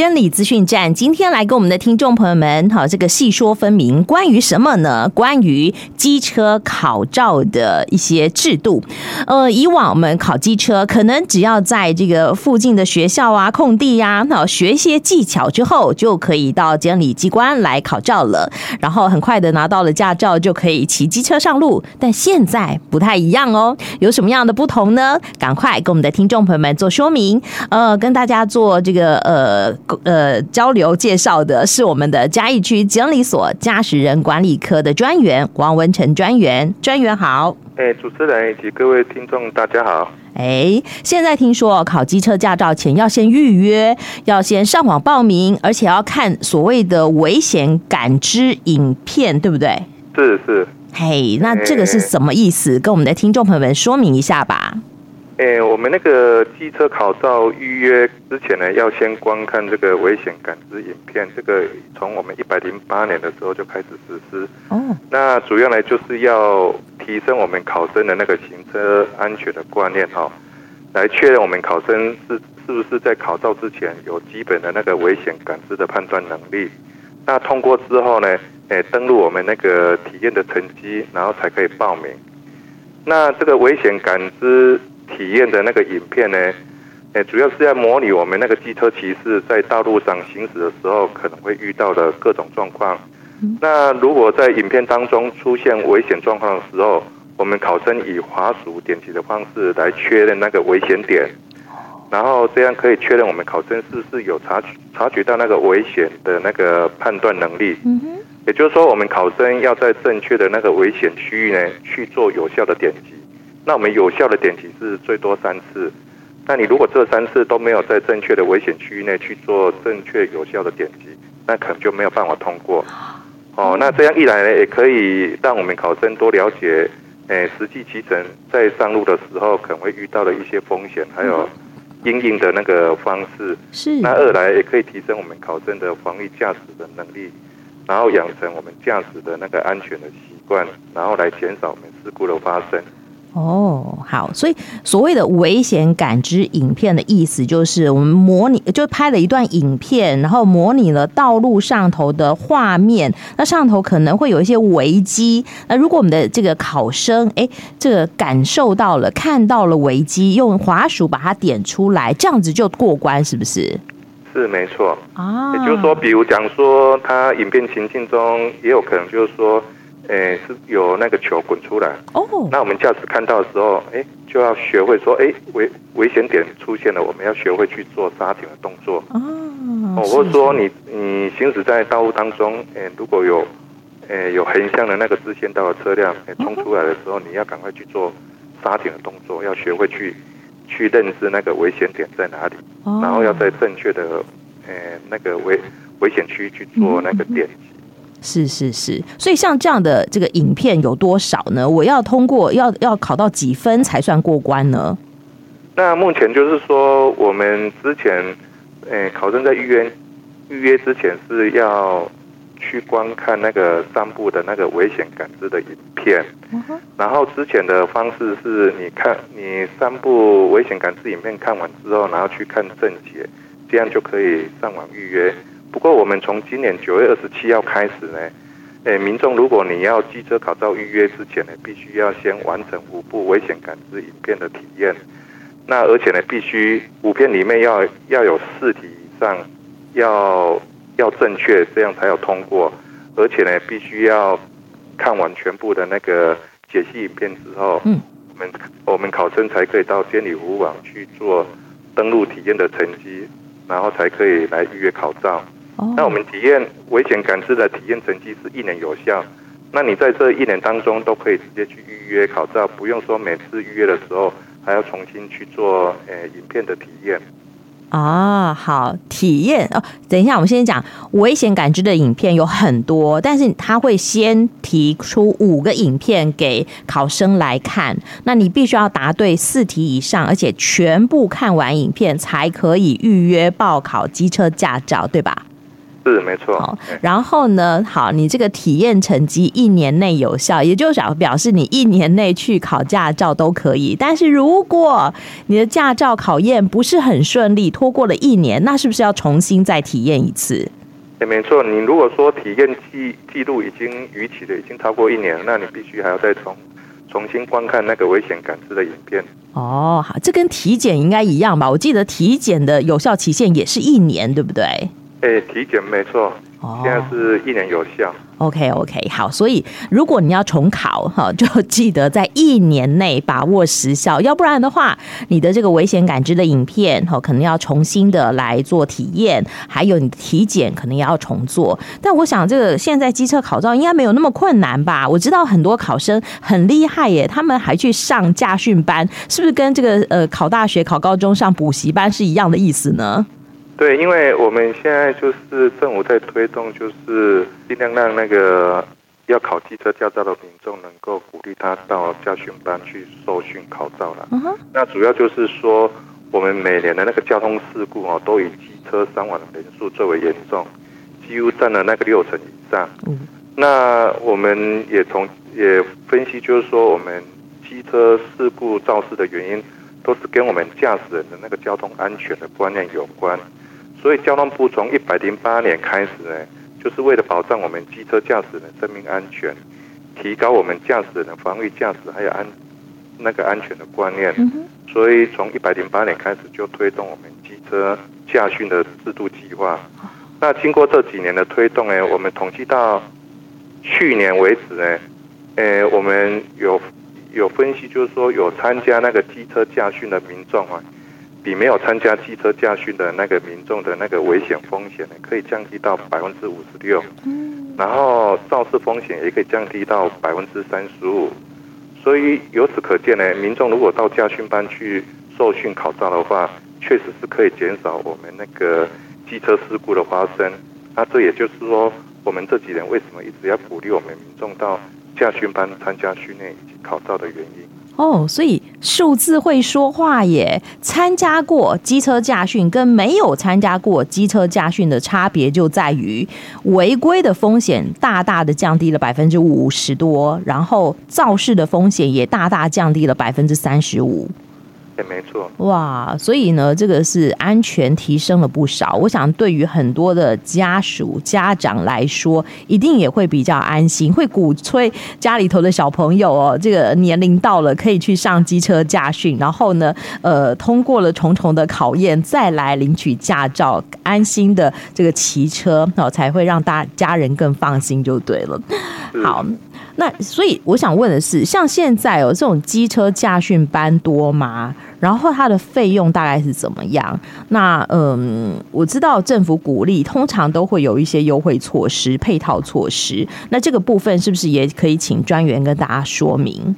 监理资讯站今天来跟我们的听众朋友们，好，这个细说分明，关于什么呢？关于机车考照的一些制度。呃，以往我们考机车，可能只要在这个附近的学校啊、空地呀，那学一些技巧之后，就可以到监理机关来考照了。然后很快的拿到了驾照，就可以骑机车上路。但现在不太一样哦，有什么样的不同呢？赶快跟我们的听众朋友们做说明。呃，跟大家做这个呃。呃，交流介绍的是我们的嘉义区监理所驾驶人管理科的专员王文成专员，专员好。哎，主持人以及各位听众大家好。哎，现在听说考机车驾照前要先预约，要先上网报名，而且要看所谓的危险感知影片，对不对？是是。嘿，那这个是什么意思？跟我们的听众朋友们说明一下吧。哎，我们那个机车考照预约之前呢，要先观看这个危险感知影片。这个从我们一百零八年的时候就开始实施。哦。那主要呢，就是要提升我们考生的那个行车安全的观念哈，来确认我们考生是是不是在考照之前有基本的那个危险感知的判断能力。那通过之后呢，哎，登录我们那个体验的成绩，然后才可以报名。那这个危险感知。体验的那个影片呢，诶，主要是要模拟我们那个机车骑士在道路上行驶的时候可能会遇到的各种状况。那如果在影片当中出现危险状况的时候，我们考生以滑鼠点击的方式来确认那个危险点，然后这样可以确认我们考生是不是有察察觉到那个危险的那个判断能力。也就是说，我们考生要在正确的那个危险区域呢去做有效的点击。那我们有效的点击是最多三次，那你如果这三次都没有在正确的危险区域内去做正确有效的点击，那可能就没有办法通过。哦，那这样一来呢，也可以让我们考生多了解，诶，实际骑乘在上路的时候可能会遇到的一些风险，还有应应的那个方式。是。那二来也可以提升我们考生的防御驾驶的能力，然后养成我们驾驶的那个安全的习惯，然后来减少我们事故的发生。哦，好，所以所谓的危险感知影片的意思，就是我们模拟，就拍了一段影片，然后模拟了道路上头的画面。那上头可能会有一些危机。那如果我们的这个考生，哎，这个感受到了，看到了危机，用滑鼠把它点出来，这样子就过关，是不是？是没错啊。也就是说，比如讲说，他影片情境中也有可能就是说。诶，是有那个球滚出来哦。Oh. 那我们驾驶看到的时候，诶，就要学会说，诶，危危险点出现了，我们要学会去做刹停的动作。哦，或者说你你行驶在道路当中，诶，如果有诶有横向的那个支线道的车辆诶冲出来的时候，你要赶快去做刹停的动作，要学会去去认知那个危险点在哪里，oh. 然后要在正确的诶那个危危险区去做那个点。是是是，所以像这样的这个影片有多少呢？我要通过要要考到几分才算过关呢？那目前就是说，我们之前，诶，考生在预约预约之前是要去观看那个三部的那个危险感知的影片，然后之前的方式是你看你三部危险感知影片看完之后，然后去看正解，这样就可以上网预约。不过，我们从今年九月二十七号开始呢，诶，民众如果你要机车考照预约之前呢，必须要先完成五部危险感知影片的体验。那而且呢，必须五片里面要要有四题以上要要正确，这样才有通过。而且呢，必须要看完全部的那个解析影片之后，嗯，我们我们考生才可以到监理服务网去做登录体验的成绩，然后才可以来预约考照。那我们体验危险感知的体验成绩是一年有效，那你在这一年当中都可以直接去预约考照，不用说每次预约的时候还要重新去做呃影片的体验。啊，好，体验哦。等一下，我们先讲危险感知的影片有很多，但是他会先提出五个影片给考生来看，那你必须要答对四题以上，而且全部看完影片才可以预约报考机车驾照，对吧？是没错。好，然后呢，好，你这个体验成绩一年内有效，也就是表示你一年内去考驾照都可以。但是如果你的驾照考验不是很顺利，拖过了一年，那是不是要重新再体验一次？也没错。你如果说体验记记录已经逾期的，已经超过一年，那你必须还要再重重新观看那个危险感知的影片。哦，好，这跟体检应该一样吧？我记得体检的有效期限也是一年，对不对？哎，体检没错。现在是一年有效。OK OK，好，所以如果你要重考哈，就记得在一年内把握时效，要不然的话，你的这个危险感知的影片哈，可能要重新的来做体验，还有你的体检可能也要重做。但我想这个现在机车考照应该没有那么困难吧？我知道很多考生很厉害耶，他们还去上驾训班，是不是跟这个呃考大学、考高中上补习班是一样的意思呢？对，因为我们现在就是政府在推动，就是尽量让那个要考机车驾照的民众能够鼓励他到驾训班去受训考照了。Uh huh. 那主要就是说，我们每年的那个交通事故哦，都以机车伤亡的人数最为严重，几乎占了那个六成以上。Uh huh. 那我们也从也分析，就是说，我们机车事故肇事的原因，都是跟我们驾驶人的那个交通安全的观念有关。所以交通部从一百零八年开始呢，就是为了保障我们机车驾驶人的生命安全，提高我们驾驶人的防御驾驶还有安那个安全的观念。所以从一百零八年开始就推动我们机车驾训的制度计划。那经过这几年的推动呢，我们统计到去年为止呢，呃，我们有有分析，就是说有参加那个机车驾训的民众啊。比没有参加汽车驾训的那个民众的那个危险风险呢，可以降低到百分之五十六，然后肇事风险也可以降低到百分之三十五。所以由此可见呢，民众如果到驾训班去受训考照的话，确实是可以减少我们那个机车事故的发生。那这也就是说，我们这几年为什么一直要鼓励我们民众到驾训班参加训练以及考照的原因。哦，所以数字会说话耶！参加过机车驾训跟没有参加过机车驾训的差别就在于违规的风险大大的降低了百分之五十多，然后肇事的风险也大大降低了百分之三十五。没错，哇，所以呢，这个是安全提升了不少。我想，对于很多的家属、家长来说，一定也会比较安心，会鼓吹家里头的小朋友哦，这个年龄到了可以去上机车驾训，然后呢，呃，通过了重重的考验，再来领取驾照，安心的这个骑车哦，才会让大家人更放心，就对了。好。那所以我想问的是，像现在哦这种机车驾训班多吗？然后它的费用大概是怎么样？那嗯，我知道政府鼓励，通常都会有一些优惠措施、配套措施。那这个部分是不是也可以请专员跟大家说明？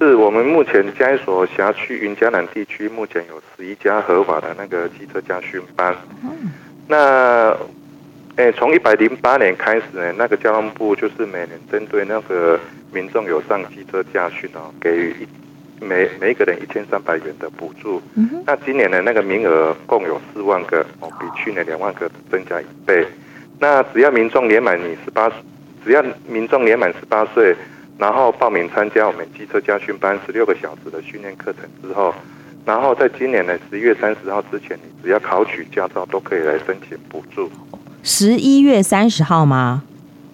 是我们目前嘉义所辖区云嘉南地区目前有十一家合法的那个汽车驾训班。嗯、那诶，从一百零八年开始呢，那个交通部就是每年针对那个民众有上汽车驾训哦，给予一每每一个人一千三百元的补助。嗯、那今年的那个名额共有四万个哦，比去年两万个增加一倍。那只要民众年满你十八，只要民众年满十八岁，然后报名参加我们机车家训班十六个小时的训练课程之后，然后在今年的十一月三十号之前，你只要考取驾照都可以来申请补助。十一月三十号吗？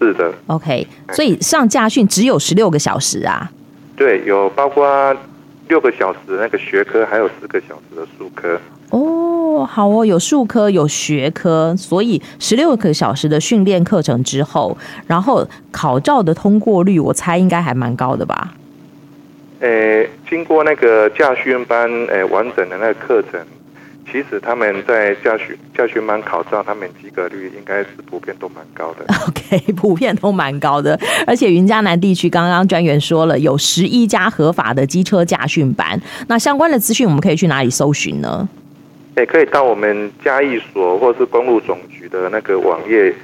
是的。OK，所以上驾训只有十六个小时啊？对，有包括六个小时那个学科，还有四个小时的术科。哦，好哦，有术科有学科，所以十六个小时的训练课程之后，然后考照的通过率，我猜应该还蛮高的吧？诶，经过那个驾训班诶完整的那个课程。其实他们在驾训驾训班考照，他们及格率应该是普遍都蛮高的。OK，普遍都蛮高的，而且云嘉南地区刚刚专员说了，有十一家合法的机车驾训班。那相关的资讯，我们可以去哪里搜寻呢？也可以到我们嘉义所或是公路总局的那个网页，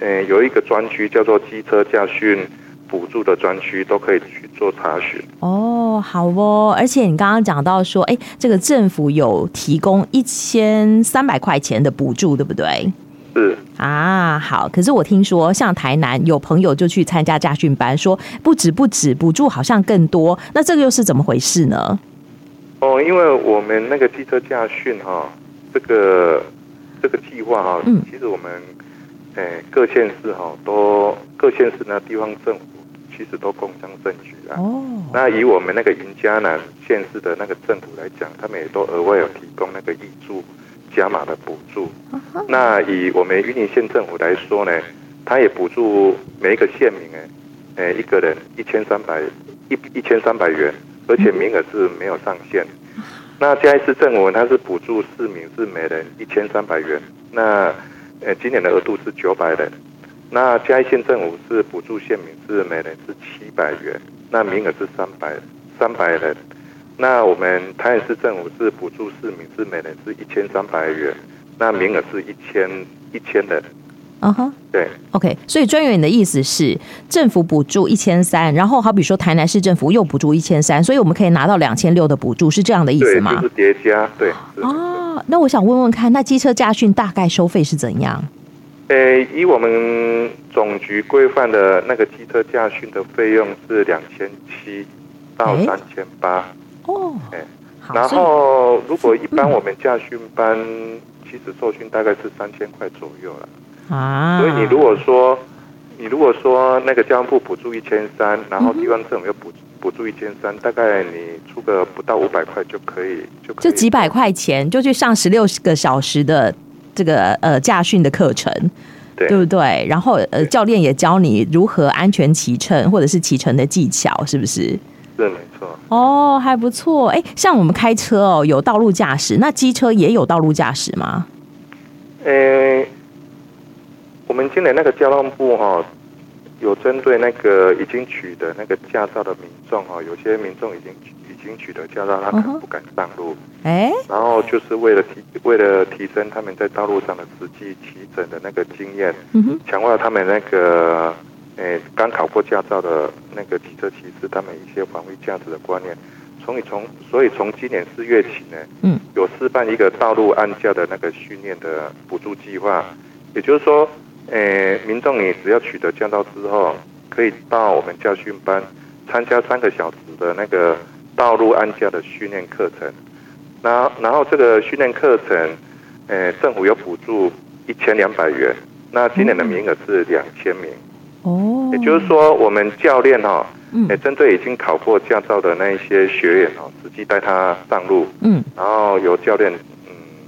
嗯，有一个专区叫做机车驾训。补助的专区都可以去做查询哦，好哦，而且你刚刚讲到说，哎，这个政府有提供一千三百块钱的补助，对不对？是啊，好。可是我听说，像台南有朋友就去参加驾训班，说不止不止，补助好像更多。那这个又是怎么回事呢？哦，因为我们那个汽车驾训哈，这个这个计划哈，嗯，其实我们诶各县市哈都各县市呢地方政府其实都共襄盛举啊。哦。那以我们那个云嘉南县市的那个政府来讲，他们也都额外有提供那个挹注加码的补助。那以我们云林县政府来说呢，他也补助每一个县民诶，诶一个人一千三百一一千三百元。而且名额是没有上限。那嘉义市政府它是补助市民是每人一千三百元。那呃今年的额度是九百人。那嘉义县政府是补助县民是每人是七百元。那名额是三百三百人。那我们台南市政府是补助市民是每人是一千三百元。那名额是一千一千人。嗯哼，对，OK，所以专员你的意思是政府补助一千三，然后好比说台南市政府又补助一千三，所以我们可以拿到两千六的补助，是这样的意思吗？对，就是叠加，对。哦，那我想问问看，那机车驾训大概收费是怎样？呃，以我们总局规范的那个机车驾训的费用是两千七到三千八。哦，哎，然后如果一般我们驾训班，其实受训大概是三千块左右了。啊，所以你如果说，你如果说那个交通部补助一千三，然后地方政府又补补助一千三，大概你出个不到五百块就可以，就就几百块钱就去上十六个小时的这个呃驾训的课程，对，对不对？然后呃教练也教你如何安全骑乘或者是骑乘的技巧，是不是？是没错。哦，还不错。哎，像我们开车哦，有道路驾驶，那机车也有道路驾驶吗？呃。我们今年那个交通部哈，有针对那个已经取得那个驾照的民众哈，有些民众已经已经取得驾照，他可能不敢上路，哎，然后就是为了提为了提升他们在道路上的实际骑乘的那个经验，强化他们那个诶刚考过驾照的那个汽车骑士他们一些防卫驾驶的观念，从以从所以从今年四月起呢，嗯，有示范一个道路安驾的那个训练的补助计划，也就是说。诶，民众，你只要取得驾照之后，可以到我们教训班参加三个小时的那个道路安驾的训练课程。那然后这个训练课程，诶，政府有补助一千两百元。那今年的名额是两千名。哦。也就是说，我们教练哈，诶，针对已经考过驾照的那一些学员哦，实际带他上路。嗯。然后由教练。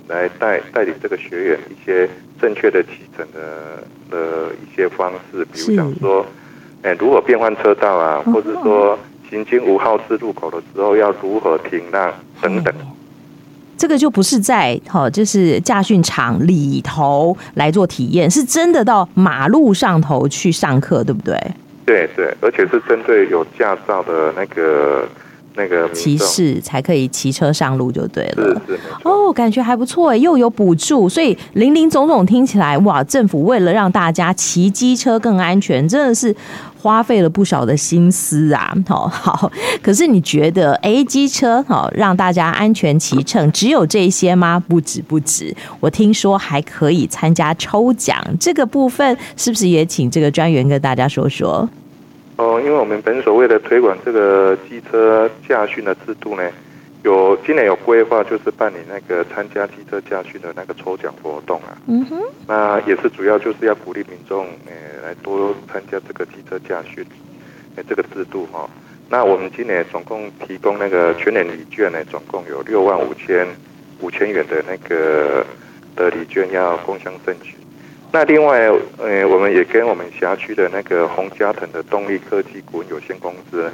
来带带领这个学员一些正确的骑乘的的一些方式，比如讲说，哎，如果变换车道啊，或者说行经五号字路口的时候要如何停让等等。这个就不是在好，就是驾训场里头来做体验，是真的到马路上头去上课，对不对？对对，而且是针对有驾照的那个。那个骑士才可以骑车上路就对了。哦，感觉还不错哎，又有补助，所以林林总总听起来哇，政府为了让大家骑机车更安全，真的是花费了不少的心思啊。好，好，可是你觉得哎，机车好让大家安全骑乘，只有这些吗？不止不止，我听说还可以参加抽奖，这个部分是不是也请这个专员跟大家说说？哦，因为我们本所为了推广这个机车驾训的制度呢，有今年有规划，就是办理那个参加机车驾训的那个抽奖活动啊。嗯哼。那也是主要就是要鼓励民众诶来多参加这个机车驾训诶这个制度哈。那我们今年总共提供那个全年礼券呢，总共有六万五千五千元的那个的礼券要共襄盛举。那另外，呃，我们也跟我们辖区的那个洪家腾的动力科技股份有限公司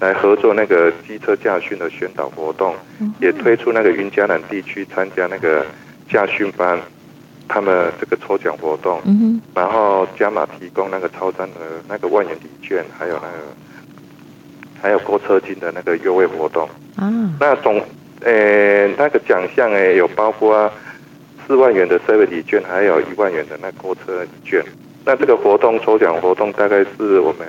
来合作那个机车驾训的宣导活动，也推出那个云嘉南地区参加那个驾训班，他们这个抽奖活动，然后加码提供那个超商的那个万元礼券，还有那个还有购车金的那个优惠活动。啊，那总，呃，那个奖项诶有包括。四万元的 Seventy 券，还有一万元的那购车券。那这个活动抽奖活动大概是我们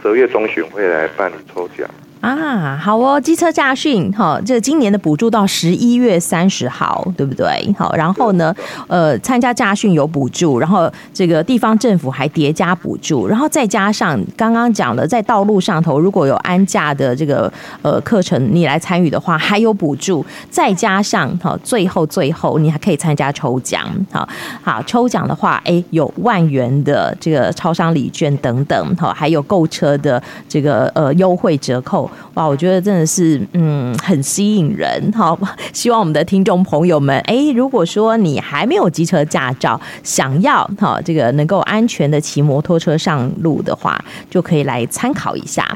十月中旬会来办理抽奖。啊，好哦，机车驾训，哈，这今年的补助到十一月三十号，对不对？好，然后呢，呃，参加驾训有补助，然后这个地方政府还叠加补助，然后再加上刚刚讲的，在道路上头如果有安驾的这个呃课程，你来参与的话，还有补助，再加上哈，最后最后你还可以参加抽奖，好，好抽奖的话，哎，有万元的这个超商礼券等等，好，还有购车的这个呃优惠折扣。哇，我觉得真的是，嗯，很吸引人。好，希望我们的听众朋友们，哎，如果说你还没有机车驾照，想要好这个能够安全的骑摩托车上路的话，就可以来参考一下。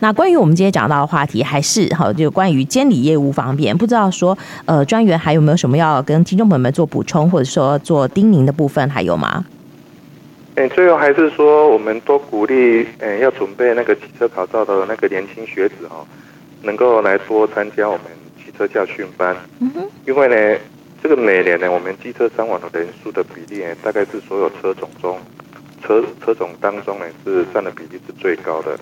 那关于我们今天讲到的话题，还是好，就关于监理业务方面，不知道说，呃，专员还有没有什么要跟听众朋友们做补充，或者说做叮咛的部分，还有吗？哎，最后还是说，我们多鼓励，哎，要准备那个汽车考照的那个年轻学子哦，能够来多参加我们汽车教训班。嗯哼。因为呢，这个每年呢，我们机车伤亡的人数的比例呢，大概是所有车种中，车车种当中呢，是占的比例是最高的。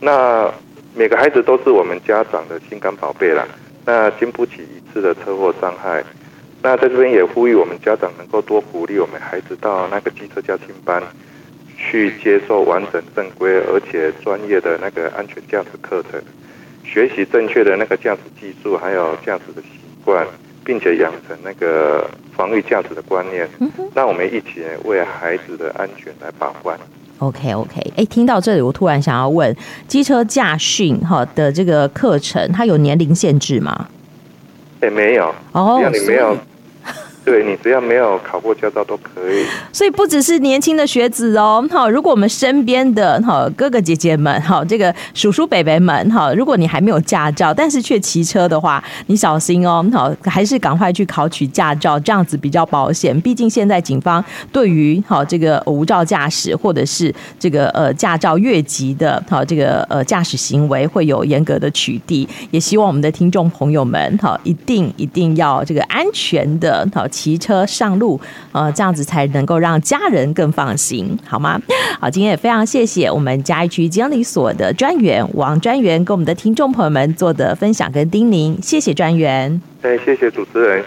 那每个孩子都是我们家长的心肝宝贝啦，那经不起一次的车祸伤害。那在这边也呼吁我们家长能够多鼓励我们孩子到那个机车驾训班去接受完整正规而且专业的那个安全驾驶课程，学习正确的那个驾驶技术，还有驾驶的习惯，并且养成那个防御驾驶的观念。那我们一起为孩子的安全来把关。OK OK，哎，听到这里，我突然想要问，机车驾训哈的这个课程，它有年龄限制吗？哎，没有。哦，你没有。对，你只要没有考过驾照都可以，所以不只是年轻的学子哦，好，如果我们身边的好哥哥姐姐们，好这个叔叔伯伯们，好，如果你还没有驾照，但是却骑车的话，你小心哦，好，还是赶快去考取驾照，这样子比较保险。毕竟现在警方对于好这个无照驾驶或者是这个呃驾照越级的，好这个呃驾驶行为会有严格的取缔，也希望我们的听众朋友们，好一定一定要这个安全的，好。骑车上路，呃，这样子才能够让家人更放心，好吗？好，今天也非常谢谢我们嘉义区监理所的专员王专员跟我们的听众朋友们做的分享跟叮咛，谢谢专员。哎，谢谢主持人。